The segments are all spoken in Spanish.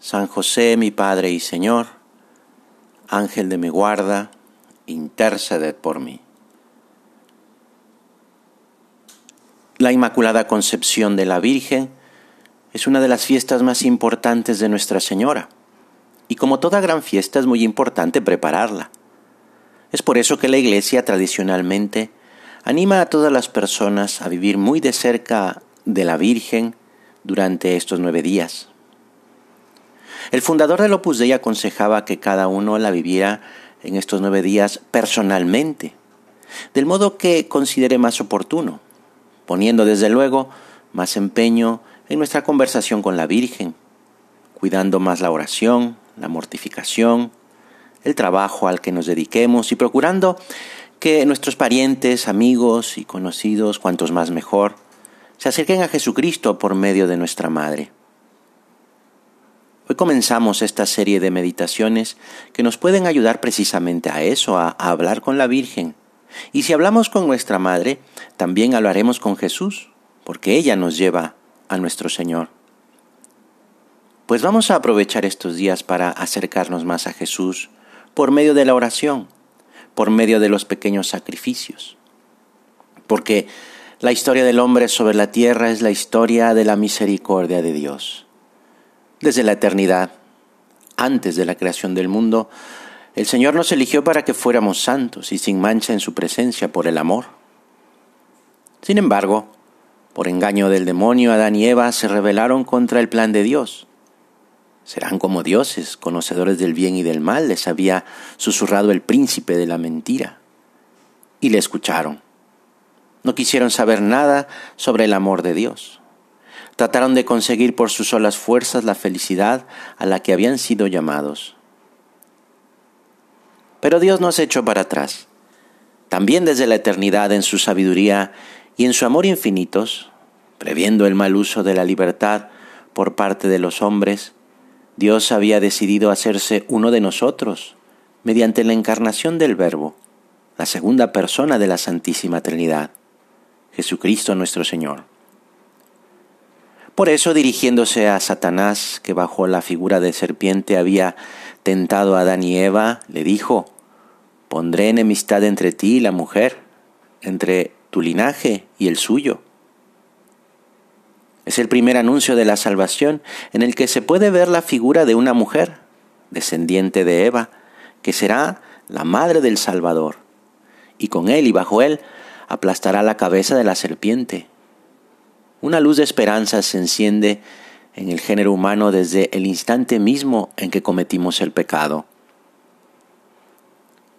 San José, mi Padre y Señor, Ángel de mi guarda, interceded por mí. La Inmaculada Concepción de la Virgen es una de las fiestas más importantes de Nuestra Señora, y como toda gran fiesta es muy importante prepararla. Es por eso que la Iglesia tradicionalmente anima a todas las personas a vivir muy de cerca de la Virgen durante estos nueve días. El fundador del Opus Dei aconsejaba que cada uno la viviera en estos nueve días personalmente, del modo que considere más oportuno, poniendo desde luego más empeño en nuestra conversación con la Virgen, cuidando más la oración, la mortificación, el trabajo al que nos dediquemos y procurando que nuestros parientes, amigos y conocidos, cuantos más mejor, se acerquen a Jesucristo por medio de nuestra Madre. Hoy comenzamos esta serie de meditaciones que nos pueden ayudar precisamente a eso, a, hablar con la Virgen. Y si hablamos con nuestra Madre, también hablaremos con Jesús, porque ella nos lleva a nuestro Señor. Pues vamos a aprovechar estos días para acercarnos más a Jesús por medio de la oración, por medio de los pequeños sacrificios. Porque la historia del hombre sobre la tierra es la historia de la misericordia de Dios. Desde la eternidad, antes de la creación del mundo, el Señor nos eligió para que fuéramos santos y sin mancha en su presencia por el amor. Sin embargo, por engaño del demonio, Adán y Eva se rebelaron contra el plan de Dios. Serán como dioses, conocedores del bien y del mal, les había susurrado el príncipe de la mentira. Y le escucharon. No quisieron saber nada sobre el amor de Dios. Trataron de conseguir por sus solas fuerzas la felicidad a la que habían sido llamados. Pero Dios no se echó para atrás. También desde la eternidad en su sabiduría y en su amor infinitos, previendo el mal uso de la libertad por parte de los hombres, Dios había decidido hacerse uno de nosotros mediante la encarnación del Verbo, la segunda persona de la Santísima Trinidad, Jesucristo nuestro Señor. Por eso, dirigiéndose a Satanás, que bajo la figura de serpiente había tentado a Adán y Eva, le dijo, Pondré enemistad entre ti y la mujer, entre tu linaje y el suyo. Es el primer anuncio de la salvación en el que se puede ver la figura de una mujer, descendiente de Eva, que será la madre del Salvador, y con él y bajo él aplastará la cabeza de la serpiente, una luz de esperanza se enciende en el género humano desde el instante mismo en que cometimos el pecado.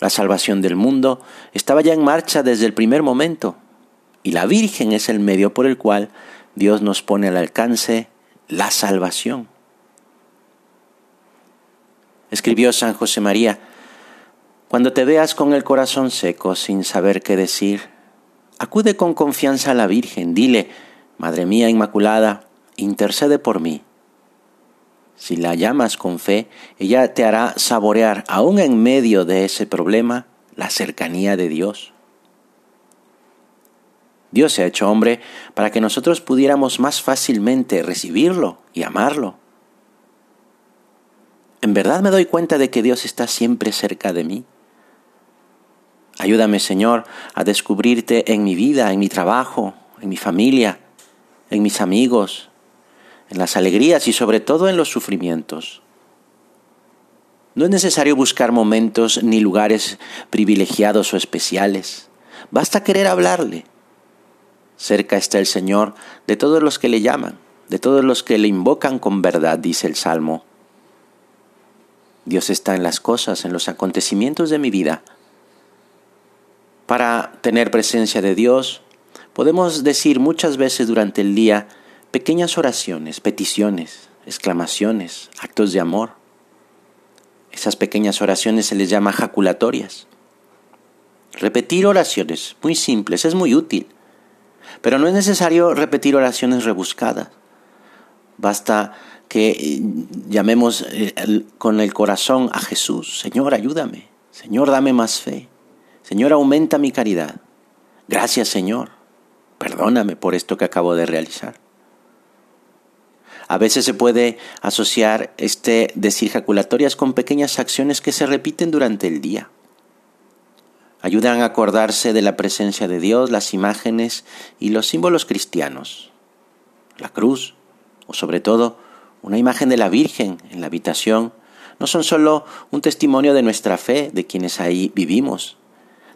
La salvación del mundo estaba ya en marcha desde el primer momento, y la Virgen es el medio por el cual Dios nos pone al alcance la salvación. Escribió San José María, cuando te veas con el corazón seco sin saber qué decir, acude con confianza a la Virgen, dile, Madre mía Inmaculada, intercede por mí. Si la llamas con fe, ella te hará saborear, aún en medio de ese problema, la cercanía de Dios. Dios se ha hecho hombre para que nosotros pudiéramos más fácilmente recibirlo y amarlo. ¿En verdad me doy cuenta de que Dios está siempre cerca de mí? Ayúdame, Señor, a descubrirte en mi vida, en mi trabajo, en mi familia, en mis amigos, en las alegrías y sobre todo en los sufrimientos. No es necesario buscar momentos ni lugares privilegiados o especiales. Basta querer hablarle. Cerca está el Señor de todos los que le llaman, de todos los que le invocan con verdad, dice el Salmo. Dios está en las cosas, en los acontecimientos de mi vida. Para tener presencia de Dios, Podemos decir muchas veces durante el día pequeñas oraciones, peticiones, exclamaciones, actos de amor. esas pequeñas oraciones se les llama jaculatorias. Repetir oraciones muy simples es muy útil, pero no es necesario repetir oraciones rebuscadas. Basta que eh, llamemos eh, con el corazón a Jesús, Señor, ayúdame, Señor, dame más fe, Señor, aumenta mi caridad. Gracias, Señor, perdóname por esto que acabo de realizar. A veces se puede asociar este decir jaculatorias con pequeñas acciones que se repiten durante el día. Ayudan a acordarse de la presencia de Dios, las imágenes y los símbolos cristianos. La cruz, o sobre todo una imagen de la Virgen en la habitación, no son solo un testimonio de nuestra fe, de quienes ahí vivimos,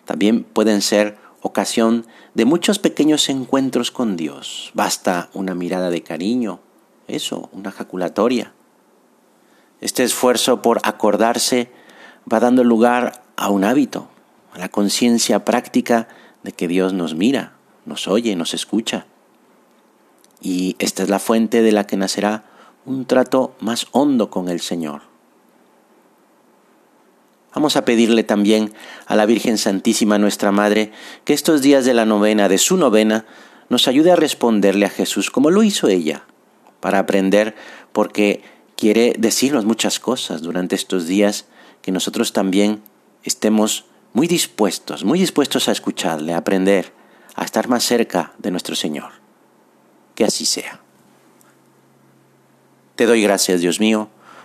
también pueden ser ocasión de muchos pequeños encuentros con Dios. Basta una mirada de cariño, eso, una jaculatoria. Este esfuerzo por acordarse va dando lugar a un hábito, a la conciencia práctica de que Dios nos mira, nos oye, nos escucha. Y esta es la fuente de la que nacerá un trato más hondo con el Señor. Vamos a pedirle también a la Virgen Santísima nuestra Madre que estos días de la novena, de su novena, nos ayude a responderle a Jesús como lo hizo ella, para aprender, porque quiere decirnos muchas cosas durante estos días, que nosotros también estemos muy dispuestos, muy dispuestos a escucharle, a aprender, a estar más cerca de nuestro Señor. Que así sea. Te doy gracias, Dios mío,